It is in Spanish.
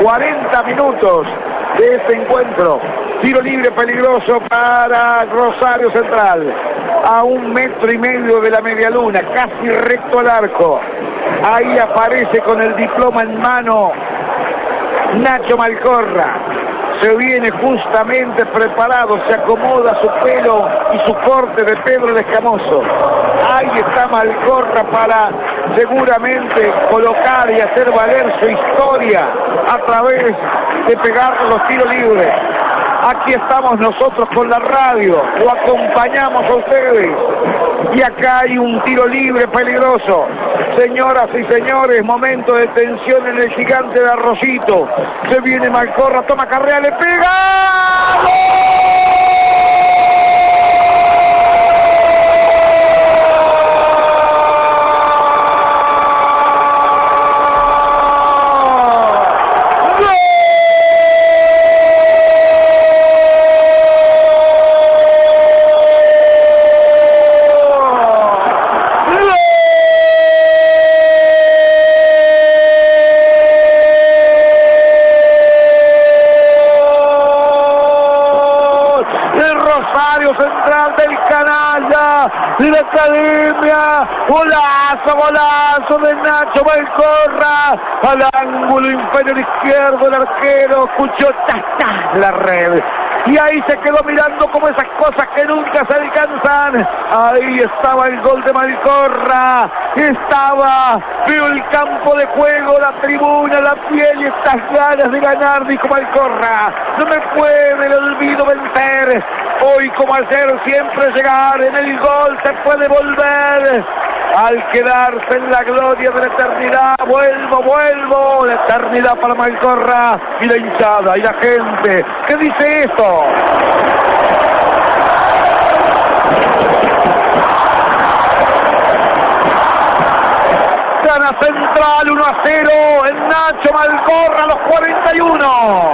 40 minutos de este encuentro. Tiro libre peligroso para Rosario Central. A un metro y medio de la media luna, casi recto al arco. Ahí aparece con el diploma en mano Nacho Malcorra. Se viene justamente preparado, se acomoda su pelo y su corte de Pedro Escamoso. Ahí está Malcorra para seguramente colocar y hacer valer su historia a través de pegar los tiros libres. Aquí estamos nosotros con la radio, lo acompañamos a ustedes. Y acá hay un tiro libre peligroso. Señoras y señores, momento de tensión en el gigante de Arrocito. Se viene Malcorra, toma carrera, le pega. Rosario Central del Canalla, la Academia, golazo, golazo de Nacho Valcorra, al ángulo inferior izquierdo el arquero, escuchó ta, la red. Y ahí se quedó mirando como esas cosas que nunca se alcanzan. Ahí estaba el gol de Malcorra. Estaba, vio el campo de juego, la tribuna, la piel y estas ganas de ganar, dijo Malcorra. No me puede el olvido vencer. Hoy como ayer siempre llegar en el gol se puede volver. Al quedarse en la gloria de la eternidad, vuelvo, vuelvo, la eternidad para Malcorra y la hinchada y la gente. ¿Qué dice esto? Gana Central 1 a 0 en Nacho Malcorra los 41.